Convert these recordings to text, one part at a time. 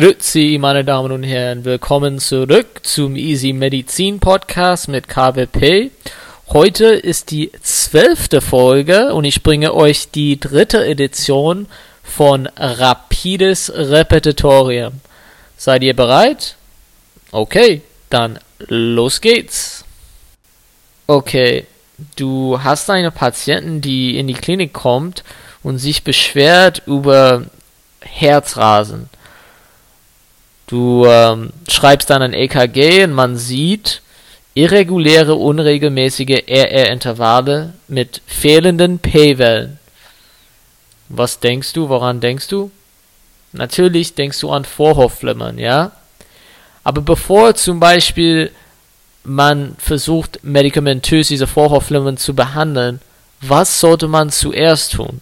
Grüezi, meine Damen und Herren. Willkommen zurück zum Easy Medizin Podcast mit KWP. Heute ist die zwölfte Folge und ich bringe euch die dritte Edition von Rapides Repetitorium. Seid ihr bereit? Okay, dann los geht's. Okay, du hast eine Patientin, die in die Klinik kommt und sich beschwert über Herzrasen. Du ähm, schreibst dann ein EKG und man sieht irreguläre, unregelmäßige RR-Intervalle mit fehlenden P-Wellen. Was denkst du? Woran denkst du? Natürlich denkst du an Vorhofflimmern, ja? Aber bevor zum Beispiel man versucht, medikamentös diese Vorhofflimmern zu behandeln, was sollte man zuerst tun?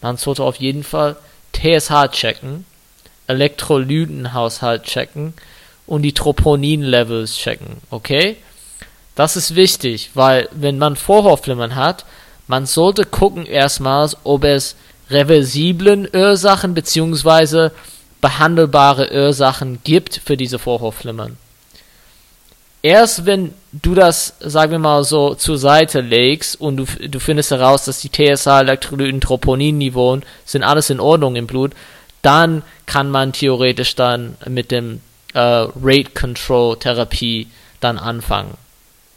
Man sollte auf jeden Fall TSH checken, Elektrolytenhaushalt checken und die Troponin-Levels checken, okay? Das ist wichtig, weil wenn man Vorhofflimmern hat, man sollte gucken erstmals, ob es reversiblen Ursachen bzw. behandelbare Ursachen gibt für diese Vorhofflimmern. Erst wenn du das, sagen wir mal so, zur Seite legst und du, du findest heraus, dass die TSH, Elektrolyten, Troponin-Niveauen sind alles in Ordnung im Blut, dann kann man theoretisch dann mit dem äh, Rate Control Therapie dann anfangen.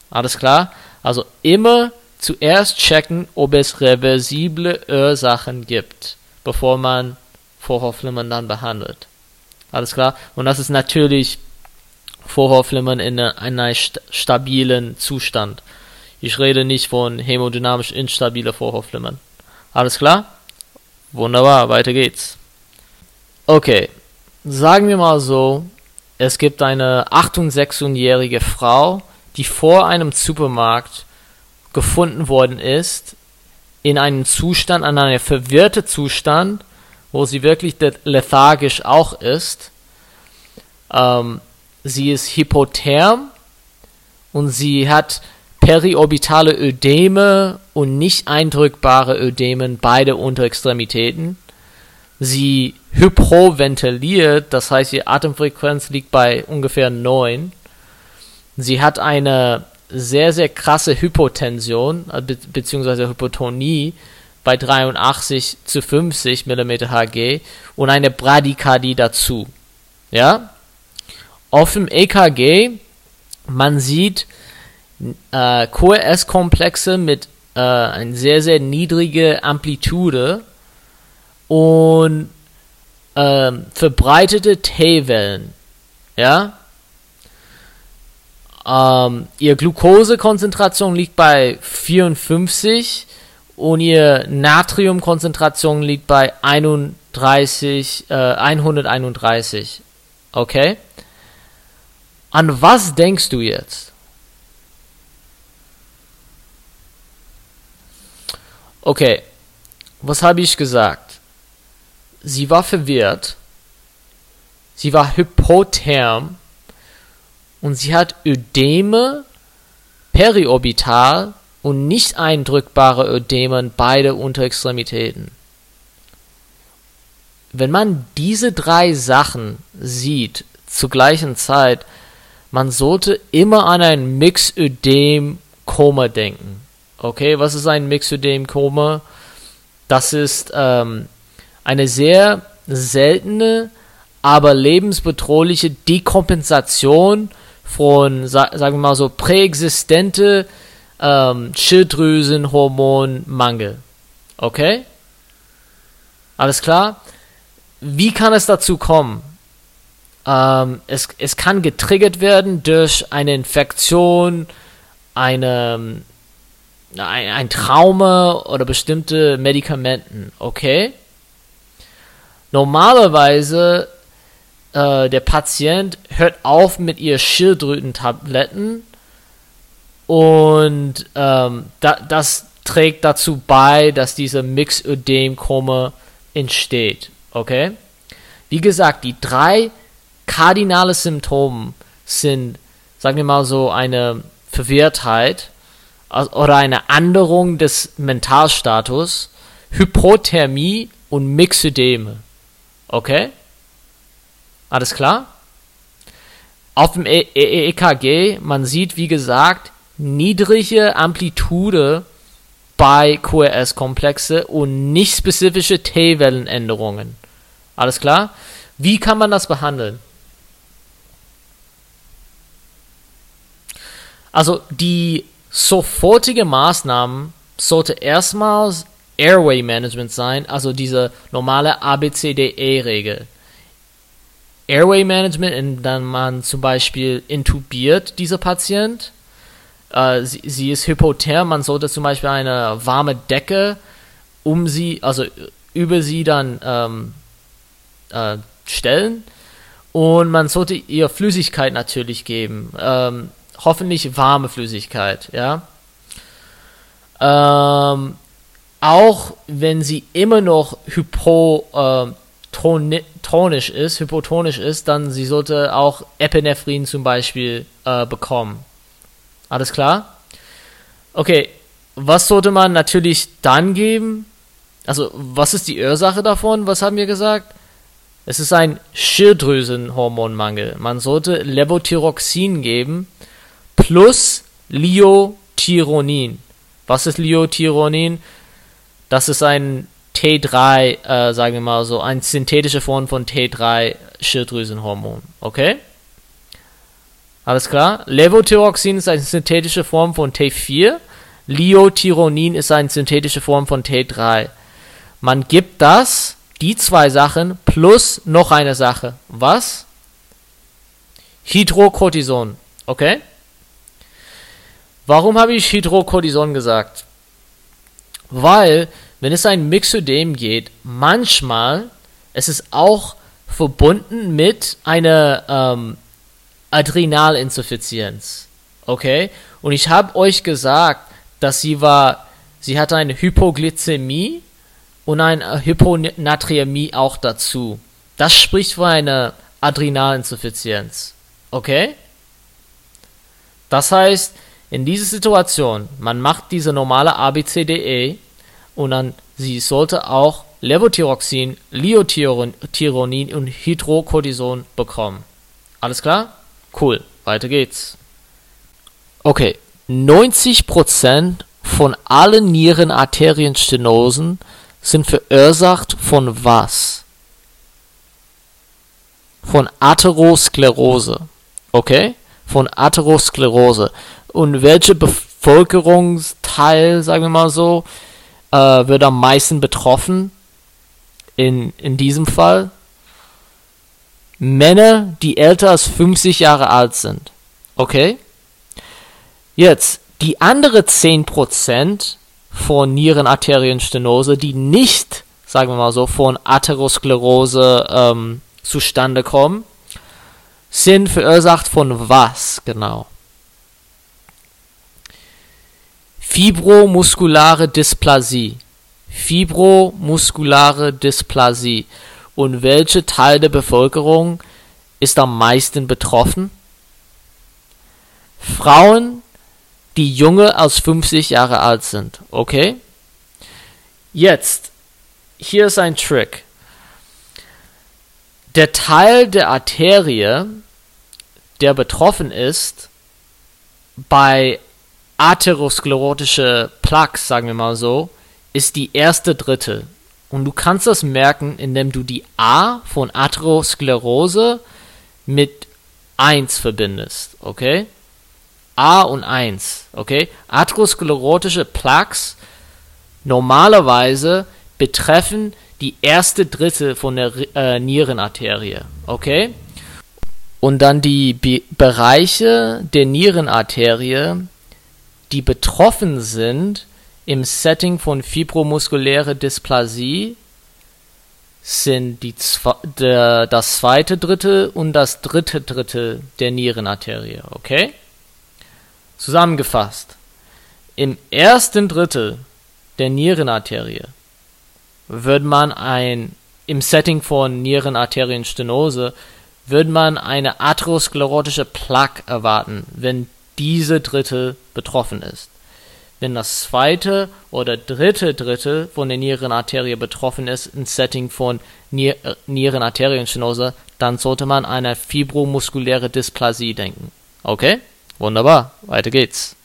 Alles klar? Also immer zuerst checken, ob es reversible Ursachen gibt, bevor man Vorhofflimmern dann behandelt. Alles klar? Und das ist natürlich Vorhofflimmern in einem st stabilen Zustand. Ich rede nicht von hämodynamisch instabile Vorhofflimmern. Alles klar? Wunderbar, weiter geht's. Okay, sagen wir mal so, es gibt eine 68-jährige Frau, die vor einem Supermarkt gefunden worden ist, in einem Zustand, an einem verwirrten Zustand, wo sie wirklich lethargisch auch ist. Ähm, sie ist hypotherm und sie hat periorbitale Ödeme und nicht eindrückbare Ödemen, beide Unterextremitäten. Sie hypoventiliert, das heißt, ihre Atemfrequenz liegt bei ungefähr 9. Sie hat eine sehr, sehr krasse Hypotension äh, be bzw. Hypotonie bei 83 zu 50 mm Hg und eine Bradykardie dazu. Ja? Auf dem EKG, man sieht äh, QRS-Komplexe mit äh, einer sehr, sehr niedrigen Amplitude und äh, verbreitete T-Wellen. Ja? Ähm, ihr Glukosekonzentration liegt bei 54 und ihr Natriumkonzentration liegt bei 31, äh, 131. Okay? An was denkst du jetzt? Okay, was habe ich gesagt? Sie war verwirrt, sie war hypotherm und sie hat Ödeme periorbital und nicht eindrückbare Ödemen beide Unterextremitäten. Wenn man diese drei Sachen sieht zur gleichen Zeit, man sollte immer an ein Mixödem-Koma denken. Okay, was ist ein Mixödem-Koma? Das ist ähm, eine sehr seltene, aber lebensbedrohliche Dekompensation von, sagen wir mal so, präexistente ähm, Schilddrüsenhormonmangel. Okay? Alles klar? Wie kann es dazu kommen? Ähm, es, es kann getriggert werden durch eine Infektion, eine, ein, ein Trauma oder bestimmte Medikamenten, okay? Normalerweise äh, der Patient hört auf mit ihr Schilddrüsentabletten und ähm, da, das trägt dazu bei, dass dieser Mixödem-Koma entsteht, okay? Wie gesagt, die drei kardinale Symptome sind, sagen wir mal so, eine Verwirrtheit oder eine Änderung des Mentalstatus, Hypothermie und Myxödeme. Okay? Alles klar? Auf dem EKG, e, e man sieht, wie gesagt, niedrige Amplitude bei QRS-Komplexe und nicht spezifische T-Wellenänderungen. Alles klar? Wie kann man das behandeln? Also die sofortige Maßnahmen sollte erstmals Airway Management sein, also diese normale ABCDE-Regel. Airway Management, in dann man zum Beispiel intubiert diese Patient. Äh, sie, sie, ist hypotherm, man sollte zum Beispiel eine warme Decke um sie, also über sie dann ähm, äh, stellen. Und man sollte ihr Flüssigkeit natürlich geben. Ähm, hoffentlich warme Flüssigkeit, ja. Ähm, auch wenn sie immer noch hypotonisch äh, ist, hypotonisch ist, dann sie sollte auch Epinephrin zum Beispiel äh, bekommen. Alles klar? Okay, was sollte man natürlich dann geben? Also, was ist die Ursache davon? Was haben wir gesagt? Es ist ein Schilddrüsenhormonmangel. Man sollte Levothyroxin geben plus Liothyronin. Was ist Liothyronin? Das ist ein T3, äh, sagen wir mal so, eine synthetische Form von T3 Schilddrüsenhormon. Okay? Alles klar? Levothyroxin ist eine synthetische Form von T4. Liothyronin ist eine synthetische Form von T3. Man gibt das, die zwei Sachen, plus noch eine Sache. Was? Hydrocortison. Okay? Warum habe ich Hydrocortison gesagt? Weil, wenn es ein Mixödem geht, manchmal es ist auch verbunden mit einer ähm, Adrenalinsuffizienz. Okay? Und ich habe euch gesagt, dass sie war, sie hatte eine Hypoglykämie und eine Hyponatremie auch dazu. Das spricht für eine Adrenalinsuffizienz. Okay? Das heißt, in dieser Situation, man macht diese normale ABCDE und dann sie sollte auch Levothyroxin, Liothyronin und Hydrocortison bekommen. Alles klar? Cool, weiter geht's. Okay, 90% von allen Nierenarterienstenosen sind verursacht von was? Von Atherosklerose. Okay? Von Atherosklerose und welche Bevölkerungsteil, sagen wir mal so, äh, wird am meisten betroffen? In, in diesem Fall Männer, die älter als 50 Jahre alt sind. Okay? Jetzt, die andere 10% von Nierenarterienstenose, die nicht, sagen wir mal so, von Atherosklerose ähm, zustande kommen, sind verursacht von was genau? Fibromuskulare Dysplasie. Fibromuskulare Dysplasie. Und welcher Teil der Bevölkerung ist am meisten betroffen? Frauen, die jünger als 50 Jahre alt sind. Okay? Jetzt, hier ist ein Trick. Der Teil der Arterie, der betroffen ist, bei atherosklerotische Plaques, sagen wir mal so, ist die erste Drittel. Und du kannst das merken, indem du die A von Atherosklerose mit 1 verbindest, okay? A und 1, okay? Atherosklerotische Plaques normalerweise betreffen die erste Drittel von der äh, Nierenarterie, okay? Und dann die Be Bereiche der Nierenarterie, die betroffen sind im Setting von fibromuskuläre Dysplasie, sind die, der, das zweite Drittel und das dritte Drittel der Nierenarterie, okay? Zusammengefasst. Im ersten Drittel der Nierenarterie würde man ein, im Setting von Nierenarterienstenose, würde man eine atherosklerotische Plaque erwarten, wenn diese Drittel betroffen ist. wenn das zweite oder dritte Drittel von der Nierenarterie betroffen ist, im Setting von Nier äh, Nierenarterienstenose, dann sollte man an eine fibromuskuläre Dysplasie denken. Okay? Wunderbar. Weiter geht's.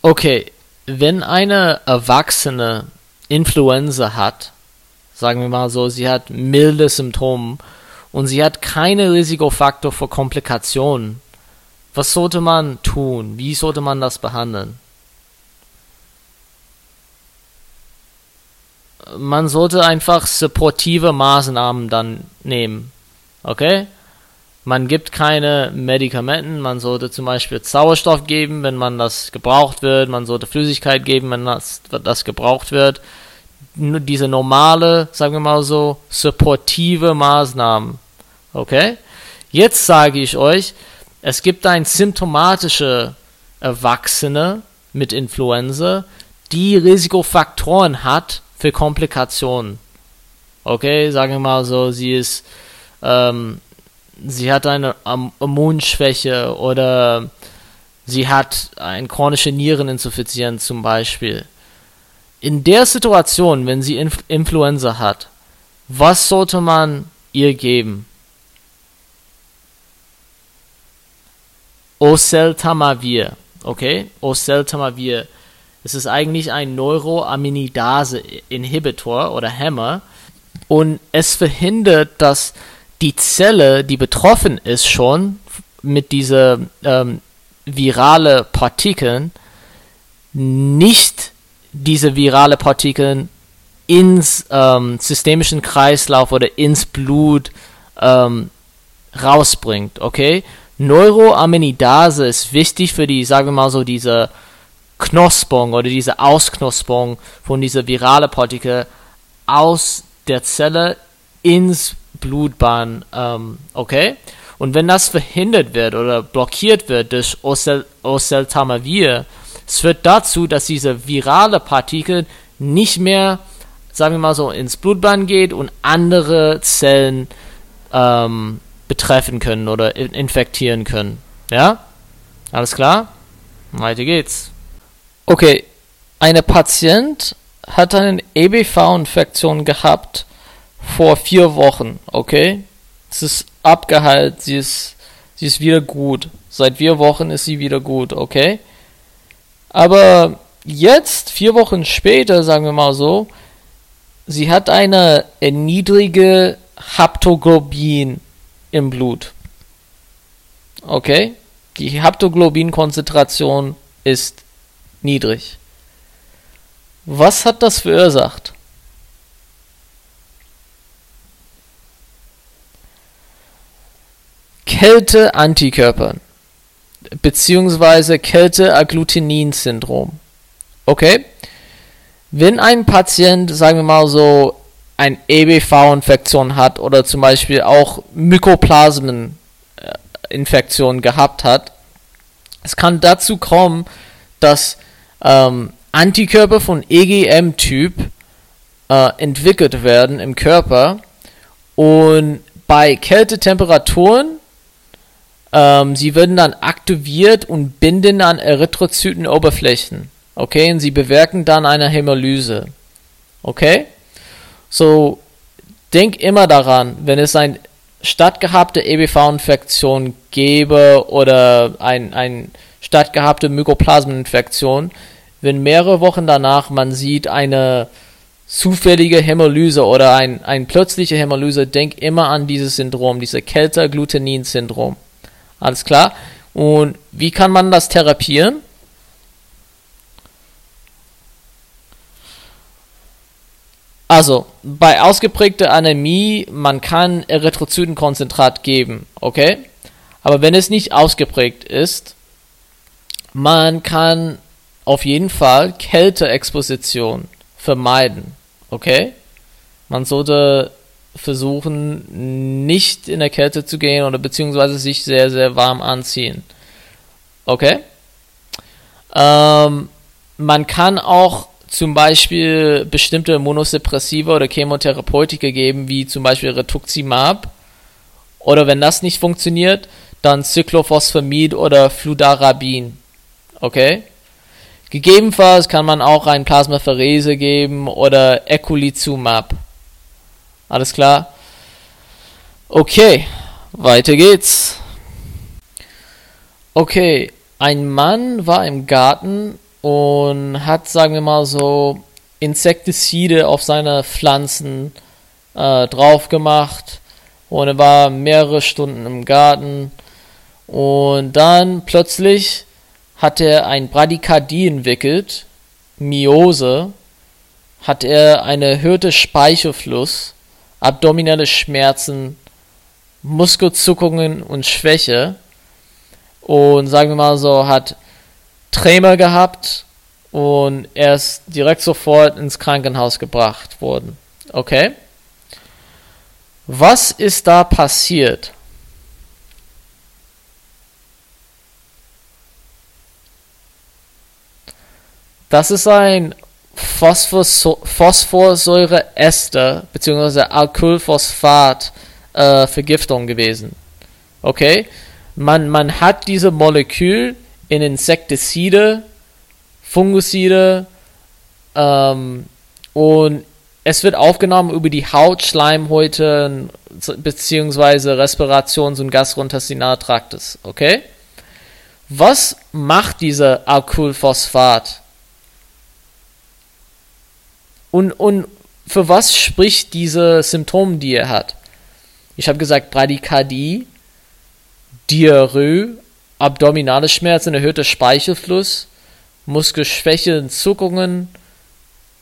Okay, wenn eine Erwachsene Influenza hat, sagen wir mal so, sie hat milde Symptome und sie hat keinen Risikofaktor für Komplikationen, was sollte man tun? Wie sollte man das behandeln? Man sollte einfach supportive Maßnahmen dann nehmen. Okay? Man gibt keine Medikamenten, man sollte zum Beispiel Sauerstoff geben, wenn man das gebraucht wird, man sollte Flüssigkeit geben, wenn das, das gebraucht wird. Nur diese normale, sagen wir mal so, supportive Maßnahmen. Okay? Jetzt sage ich euch, es gibt ein symptomatische Erwachsene mit Influenza, die Risikofaktoren hat für Komplikationen. Okay, sagen wir mal so, sie ist ähm, sie hat eine Immunschwäche oder sie hat eine chronische Niereninsuffizienz zum Beispiel. In der Situation, wenn sie Inf Influenza hat, was sollte man ihr geben? Oseltamivir, okay? Oseltamivir. Es ist eigentlich ein Neuroaminidase-Inhibitor oder Hämmer und es verhindert, dass die Zelle, die betroffen ist schon mit dieser ähm, virale Partikeln, nicht diese virale Partikeln ins ähm, systemischen Kreislauf oder ins Blut ähm, rausbringt, okay? Neuroaminidase ist wichtig für die, sagen wir mal so, diese Knospung oder diese Ausknospung von dieser virale Partikel aus der Zelle ins Blutbahn, ähm, okay? Und wenn das verhindert wird oder blockiert wird durch Ocel Oseltamivir, es führt dazu, dass diese virale Partikel nicht mehr, sagen wir mal so, ins Blutbahn geht und andere Zellen ähm, betreffen können oder infektieren können. Ja? Alles klar? Weiter geht's. Okay, eine Patient hat eine EBV-Infektion gehabt vor vier Wochen, okay? Es ist abgeheilt, sie ist, sie ist wieder gut. Seit vier Wochen ist sie wieder gut, okay? Aber jetzt, vier Wochen später, sagen wir mal so, sie hat eine niedrige Haptoglobin im Blut. Okay? Die Haptoglobin-Konzentration ist niedrig. Was hat das verursacht? Kälte-Antikörper beziehungsweise Kälte-Agglutinin-Syndrom. Okay? Wenn ein Patient, sagen wir mal so, ein EBV-Infektion hat oder zum Beispiel auch Mykoplasmen-Infektion gehabt hat, es kann dazu kommen, dass ähm, Antikörper von EGM-Typ äh, entwickelt werden im Körper und bei Kältetemperaturen ähm, sie werden dann aktiviert und binden an Erythrozytenoberflächen. Okay, und sie bewirken dann eine Hämolyse. Okay? So, denk immer daran, wenn es eine stattgehabte EBV-Infektion gäbe oder ein, ein stattgehabte Mykoplasmeninfektion, wenn mehrere Wochen danach man sieht eine zufällige Hämolyse oder ein, ein plötzliche Hämolyse, denk immer an dieses Syndrom, dieses Kelter-Glutenin-Syndrom. Alles klar? Und wie kann man das therapieren? Also, bei ausgeprägter Anämie, man kann Erythrozytenkonzentrat geben, okay? Aber wenn es nicht ausgeprägt ist, man kann auf jeden Fall Kälteexposition vermeiden, okay? Man sollte versuchen, nicht in der Kälte zu gehen oder beziehungsweise sich sehr, sehr warm anziehen. Okay? Ähm, man kann auch zum Beispiel bestimmte Immunosuppressiva oder Chemotherapeutika geben, wie zum Beispiel Rituximab. Oder wenn das nicht funktioniert, dann Cyclophosphamid oder Fludarabin. Okay? Gegebenenfalls kann man auch ein Plasmapherese geben oder Eculizumab. Alles klar? Okay, weiter geht's. Okay, ein Mann war im Garten und hat, sagen wir mal so, Insektizide auf seine Pflanzen äh, drauf gemacht und er war mehrere Stunden im Garten. Und dann plötzlich hat er ein Bradykardie entwickelt, Myose, hat er eine erhöhte Speichelfluss, abdominelle Schmerzen, Muskelzuckungen und Schwäche. Und sagen wir mal so, hat Tremor gehabt und er ist direkt sofort ins Krankenhaus gebracht worden. Okay? Was ist da passiert? Das ist ein Phosphorsäureester bzw. Alkylphosphat-Vergiftung äh, gewesen. Okay? Man, man hat diese Molekül in Insektizide, Fungizide ähm, und es wird aufgenommen über die Haut, Schleimhäute bzw. Respirations- und Gastrointestinaltraktes. Okay? Was macht dieser Alkylphosphat? Und, und für was spricht diese Symptome, die er hat? Ich habe gesagt Bradykardie, Diarrhoe, abdominale Schmerzen, erhöhter Speichelfluss, Muskelschwäche, Zuckungen,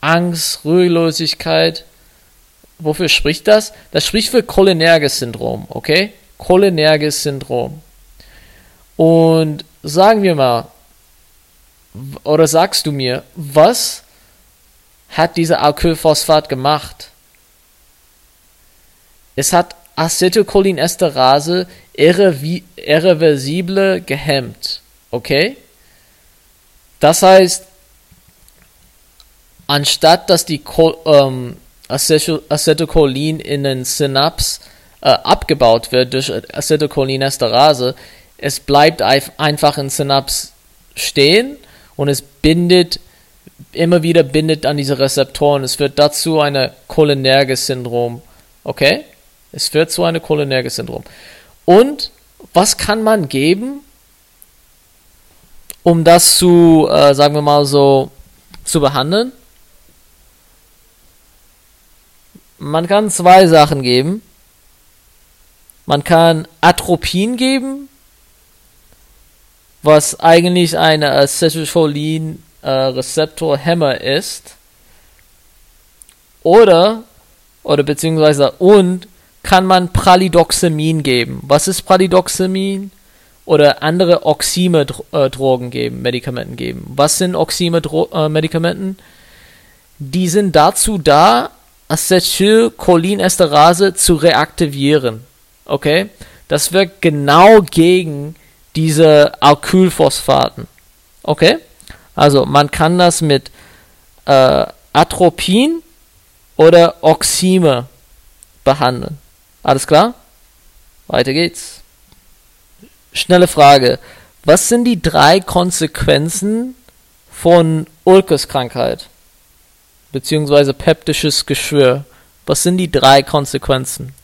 Angst, Ruhelosigkeit. Wofür spricht das? Das spricht für Cholinerges-Syndrom, okay? Cholinerges-Syndrom. Und sagen wir mal, oder sagst du mir, was hat dieser Alkylphosphat gemacht? Es hat Acetylcholinesterase irreversible gehemmt. Okay? Das heißt, anstatt dass die ähm, Acetylcholin in den Synaps äh, abgebaut wird durch Acetylcholinesterase, es bleibt einfach in Synaps stehen und es bindet immer wieder bindet an diese Rezeptoren. Es wird dazu eine Cholinergic-Syndrom. Okay? Es wird zu einem Cholinergic-Syndrom. Und was kann man geben, um das zu, äh, sagen wir mal so, zu behandeln? Man kann zwei Sachen geben. Man kann Atropin geben, was eigentlich eine Acetylcholin äh, Rezeptorhemmer ist. Oder, oder beziehungsweise und kann man Pralidoxamin geben. Was ist Pralidoxamin? Oder andere Oxime-Drogen geben, Medikamenten geben. Was sind Oxime-Medikamenten? Die sind dazu da, Acetylcholinesterase zu reaktivieren. Okay? Das wirkt genau gegen diese Alkylphosphaten. Okay? Also man kann das mit äh, Atropin oder Oxime behandeln. Alles klar? Weiter geht's. Schnelle Frage. Was sind die drei Konsequenzen von Ulcus-Krankheit? Beziehungsweise peptisches Geschwür. Was sind die drei Konsequenzen?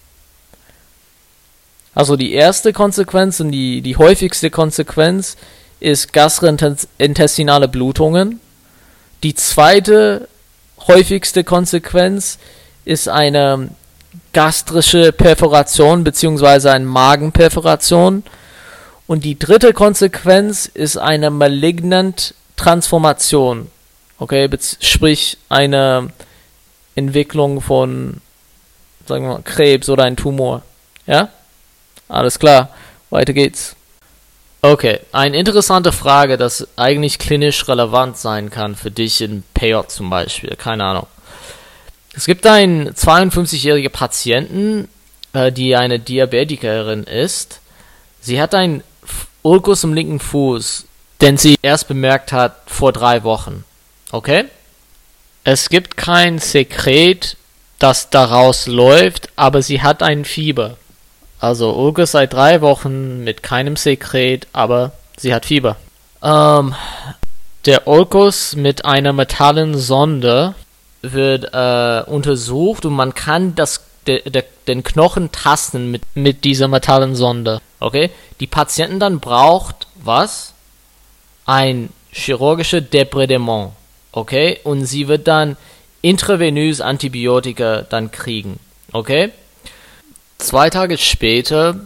Also die erste Konsequenz und die, die häufigste Konsequenz ist gastrointestinale Blutungen. Die zweite häufigste Konsequenz ist eine gastrische Perforation bzw. eine Magenperforation. Und die dritte Konsequenz ist eine malignant Transformation. Okay, sprich eine Entwicklung von, sagen wir mal, Krebs oder ein Tumor. Ja? Alles klar, weiter geht's. Okay, eine interessante Frage, das eigentlich klinisch relevant sein kann für dich in Payout zum Beispiel. Keine Ahnung. Es gibt einen 52-jährigen Patienten, äh, die eine Diabetikerin ist. Sie hat einen Ulkus im linken Fuß, den sie erst bemerkt hat vor drei Wochen. Okay? Es gibt kein Sekret, das daraus läuft, aber sie hat ein Fieber. Also Ulkus seit drei Wochen mit keinem Sekret, aber sie hat Fieber. Ähm, Der Ulkus mit einer metallen Sonde wird äh, untersucht und man kann das, de, de, den Knochen tasten mit, mit dieser metallen Sonde. Okay? Die Patienten dann braucht was? Ein chirurgisches Debridement. Okay? Und sie wird dann intravenös Antibiotika dann kriegen. Okay? Zwei Tage später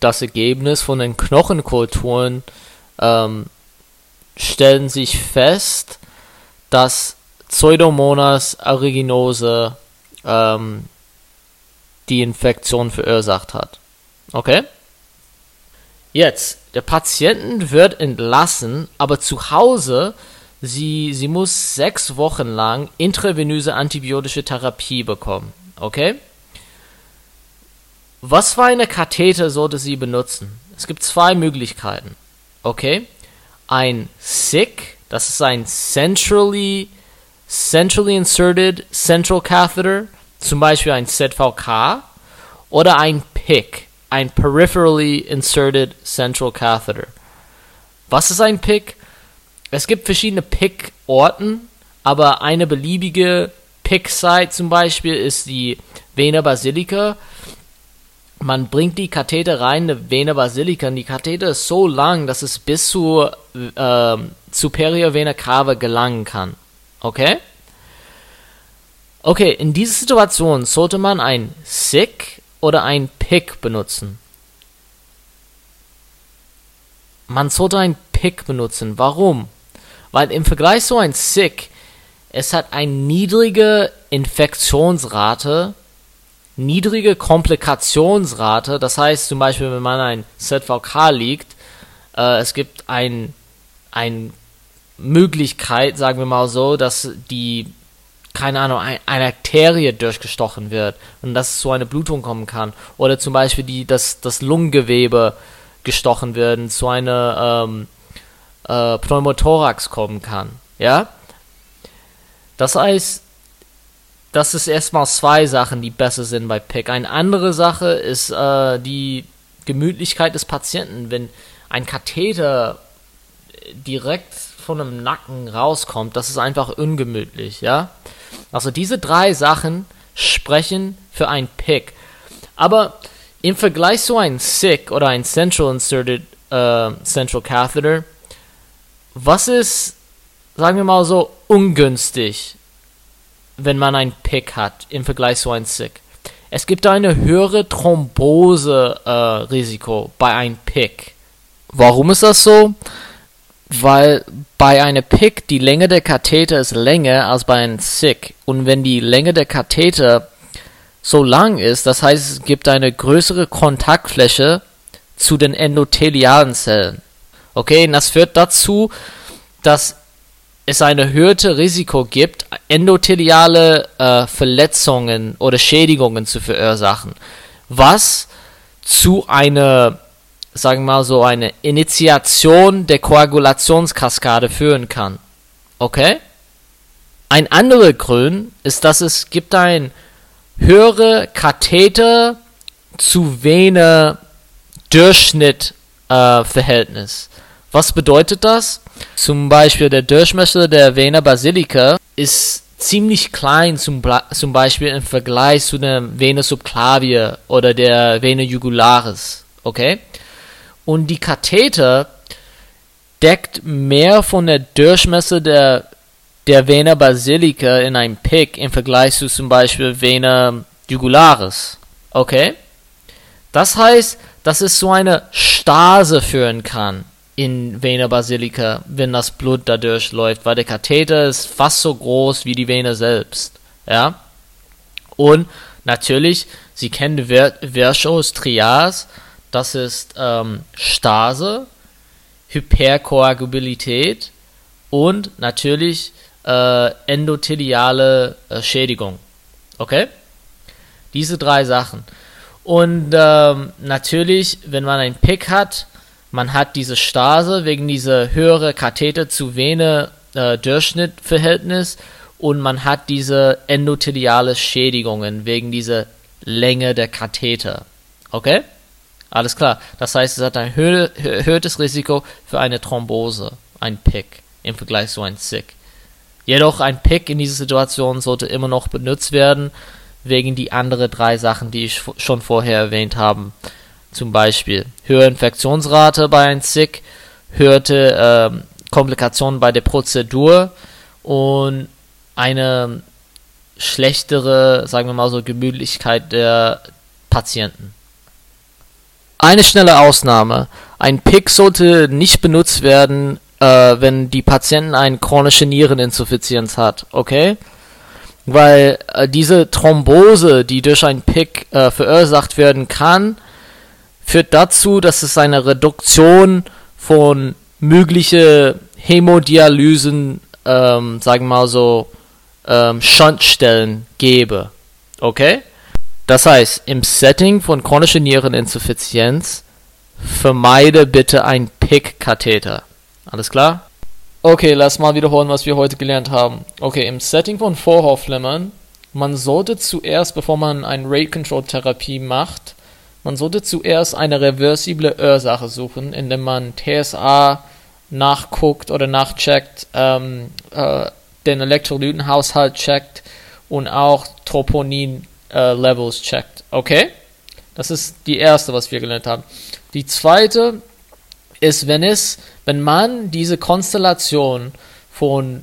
das Ergebnis von den Knochenkulturen ähm, stellen sich fest, dass Pseudomonas aeruginosa ähm, die Infektion verursacht hat. Okay? Jetzt, der Patient wird entlassen, aber zu Hause, sie, sie muss sechs Wochen lang intravenöse antibiotische Therapie bekommen. Okay? Was für eine Katheter sollte sie benutzen? Es gibt zwei Möglichkeiten. Okay? Ein SICK, das ist ein centrally, centrally inserted central catheter, zum Beispiel ein ZVK, oder ein PIC, ein peripherally inserted central catheter. Was ist ein PIC? Es gibt verschiedene PIC-Orten, aber eine beliebige PIC-Site zum Beispiel ist die Vena basilica man bringt die Katheter rein, eine Vena basilica, und die Katheter ist so lang, dass es bis zur äh, Superior Vena cava gelangen kann. Okay? Okay, in dieser Situation sollte man ein SICK oder ein PIC benutzen. Man sollte ein PIC benutzen. Warum? Weil im Vergleich zu ein SICK, es hat eine niedrige Infektionsrate niedrige Komplikationsrate. Das heißt zum Beispiel, wenn man ein ZVK liegt, äh, es gibt ein, ein Möglichkeit, sagen wir mal so, dass die, keine Ahnung, ein, eine Arterie durchgestochen wird und dass es zu einer Blutung kommen kann. Oder zum Beispiel die, dass das Lungengewebe gestochen wird zu einer ähm, äh, Pneumothorax kommen kann. Ja? Das heißt, das ist erstmal zwei Sachen, die besser sind bei PIC. Eine andere Sache ist äh, die Gemütlichkeit des Patienten. Wenn ein Katheter direkt von dem Nacken rauskommt, das ist einfach ungemütlich, ja. Also diese drei Sachen sprechen für ein PIC. Aber im Vergleich zu einem SICK oder ein Central Inserted äh, Central Catheter, was ist, sagen wir mal so, ungünstig wenn man ein Pick hat im Vergleich zu einem Sick. Es gibt eine höhere Thrombose-Risiko äh, bei einem Pick. Warum ist das so? Weil bei einem Pick die Länge der Katheter ist länger als bei einem Sick. Und wenn die Länge der Katheter so lang ist, das heißt, es gibt eine größere Kontaktfläche zu den endothelialen Zellen. Okay, und das führt dazu, dass es ein erhöhtes Risiko gibt, endotheliale äh, Verletzungen oder Schädigungen zu verursachen, was zu einer, sagen wir mal so, eine Initiation der Koagulationskaskade führen kann. Okay? Ein anderer Grund ist, dass es gibt ein höhere Katheter zu Vene Durchschnitt äh, Verhältnis. Was bedeutet das? Zum Beispiel der Durchmesser der Vena basilica ist ziemlich klein, zum, zum Beispiel im Vergleich zu der Vena subclavia oder der Vena jugularis. Okay? Und die Katheter deckt mehr von der Durchmesser der, der Vena basilica in einem Pick im Vergleich zu zum Beispiel Vena jugularis. Okay? Das heißt, dass es so eine Stase führen kann in Vena basilica, wenn das Blut da durchläuft, weil der Katheter ist fast so groß wie die Vene selbst. Ja? Und natürlich, Sie kennen Virchows Trias, das ist ähm, Stase, Hyperkoagulabilität und natürlich äh, endotheliale äh, Schädigung. Okay? Diese drei Sachen. Und ähm, natürlich, wenn man einen Pick hat, man hat diese Stase wegen dieser höhere Katheter zu Vene äh, Durchschnittverhältnis und man hat diese endotheliale Schädigungen wegen dieser Länge der Katheter. Okay? Alles klar. Das heißt, es hat ein erhöhtes Risiko für eine Thrombose, ein PIC im Vergleich zu einem SICK. Jedoch ein Pick in dieser Situation sollte immer noch benutzt werden, wegen die anderen drei Sachen, die ich schon vorher erwähnt habe. Zum Beispiel höhere Infektionsrate bei einem SICK, höhere äh, Komplikationen bei der Prozedur und eine schlechtere, sagen wir mal so, Gemütlichkeit der Patienten. Eine schnelle Ausnahme. Ein PIC sollte nicht benutzt werden, äh, wenn die Patienten eine chronische Niereninsuffizienz hat, okay? Weil äh, diese Thrombose, die durch ein PIC äh, verursacht werden kann, führt dazu, dass es eine Reduktion von mögliche Hämodialysen, ähm, sagen wir mal so, ähm, Shuntstellen gebe. Okay? Das heißt, im Setting von chronischer Niereninsuffizienz vermeide bitte ein PIC-Katheter. Alles klar? Okay, lass mal wiederholen, was wir heute gelernt haben. Okay, im Setting von Vorhofflimmern, man sollte zuerst, bevor man eine Rate-Control-Therapie macht, man sollte zuerst eine reversible Ursache suchen, indem man TSA nachguckt oder nachcheckt, ähm, äh, den Elektrolytenhaushalt checkt und auch Troponin-Levels äh, checkt. Okay? Das ist die erste, was wir gelernt haben. Die zweite ist, wenn es, wenn man diese Konstellation von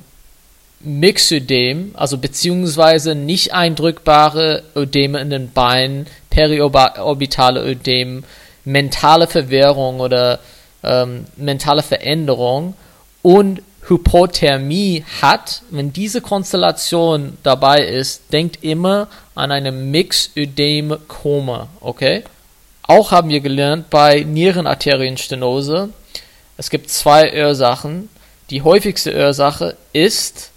Mixödem, also beziehungsweise nicht eindrückbare Ödeme in den Beinen, periorbitale Ödem, mentale Verwirrung oder ähm, mentale Veränderung und Hypothermie hat, wenn diese Konstellation dabei ist, denkt immer an eine Mixödem-Koma, okay? Auch haben wir gelernt bei Nierenarterienstenose, es gibt zwei Ursachen. Die häufigste Ursache ist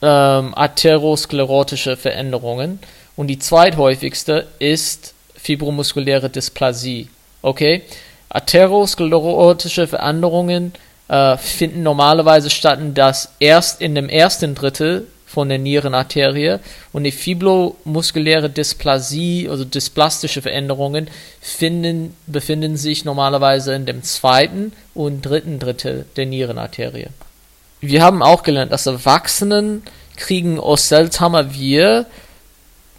ähm, atherosklerotische Veränderungen und die zweithäufigste ist fibromuskuläre Dysplasie. Okay? Atherosklerotische Veränderungen äh, finden normalerweise statt, dass erst in dem ersten Drittel von der Nierenarterie und die fibromuskuläre Dysplasie, also dysplastische Veränderungen, finden, befinden sich normalerweise in dem zweiten und dritten Drittel der Nierenarterie. Wir haben auch gelernt, dass Erwachsenen kriegen Oseltamivir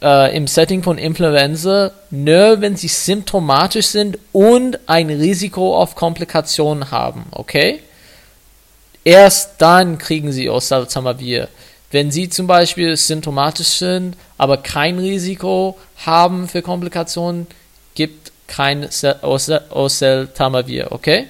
äh, im Setting von Influenza nur, wenn sie symptomatisch sind und ein Risiko auf Komplikationen haben, okay? Erst dann kriegen sie Oseltamivir. Wenn sie zum Beispiel symptomatisch sind, aber kein Risiko haben für Komplikationen, gibt kein Oseltamivir, okay?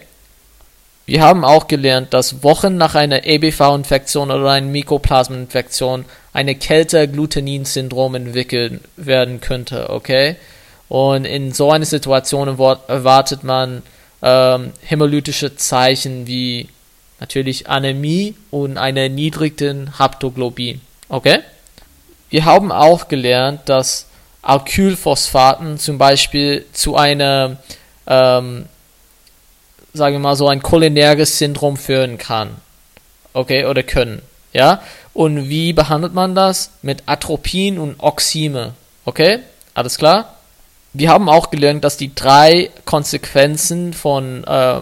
Wir haben auch gelernt, dass Wochen nach einer EBV-Infektion oder einer Mykoplasmeninfektion eine Kälte-Glutenin-Syndrom entwickelt werden könnte, okay? Und in so einer Situation erwartet man ähm, hämolytische Zeichen wie natürlich Anämie und einer niedrigen Haptoglobin. Okay? Wir haben auch gelernt, dass Alkylphosphaten zum Beispiel zu einer, ähm, sagen wir mal so, ein cholinerges Syndrom führen kann. Okay, oder können. Ja? Und wie behandelt man das? Mit Atropin und Oxime. Okay? Alles klar? Wir haben auch gelernt, dass die drei Konsequenzen von äh, äh,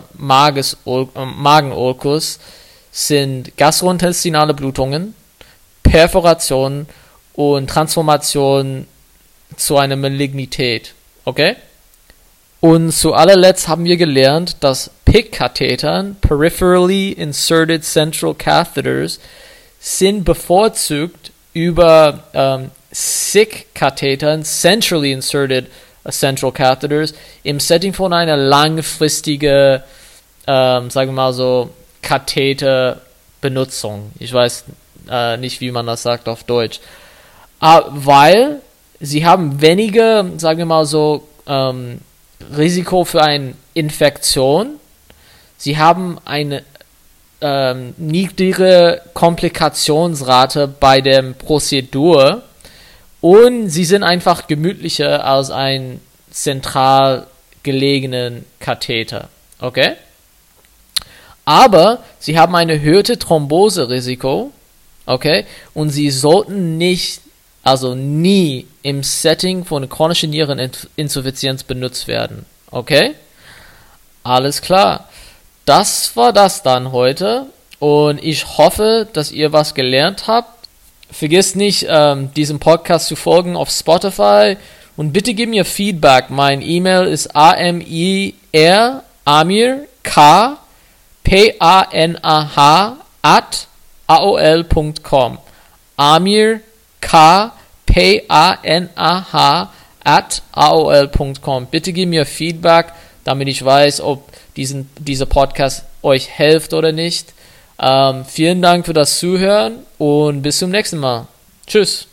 Magenulkus sind gastrointestinale Blutungen, Perforation und Transformation zu einer Malignität. Okay? Und zu allerletzt haben wir gelernt, dass PIC-Kathetern, Peripherally Inserted Central Catheters, sind bevorzugt über ähm, SICK-Kathetern, Centrally Inserted Central Catheters im Setting von einer langfristigen, ähm, sagen wir mal so, Katheterbenutzung. Ich weiß äh, nicht, wie man das sagt auf Deutsch. Aber weil sie haben weniger, sagen wir mal so, ähm, Risiko für eine Infektion. Sie haben eine ähm, niedrige Komplikationsrate bei der Prozedur und sie sind einfach gemütlicher als ein zentral gelegenen Katheter. Okay? Aber sie haben ein erhöhtes Thromboserisiko. Okay? Und sie sollten nicht, also nie im Setting von chronischer Niereninsuffizienz benutzt werden. Okay? Alles klar. Das war das dann heute. Und ich hoffe, dass ihr was gelernt habt. Vergesst nicht, ähm, diesem Podcast zu folgen auf Spotify. Und bitte gib mir Feedback. Mein E-Mail ist amir, amir, k, p-a-n-a-h, at aol.com. Amir, k, p-a-n-a-h, at aol.com. Bitte gib mir Feedback, damit ich weiß, ob diesen, dieser Podcast euch hilft oder nicht. Ähm, vielen Dank für das Zuhören und bis zum nächsten Mal. Tschüss.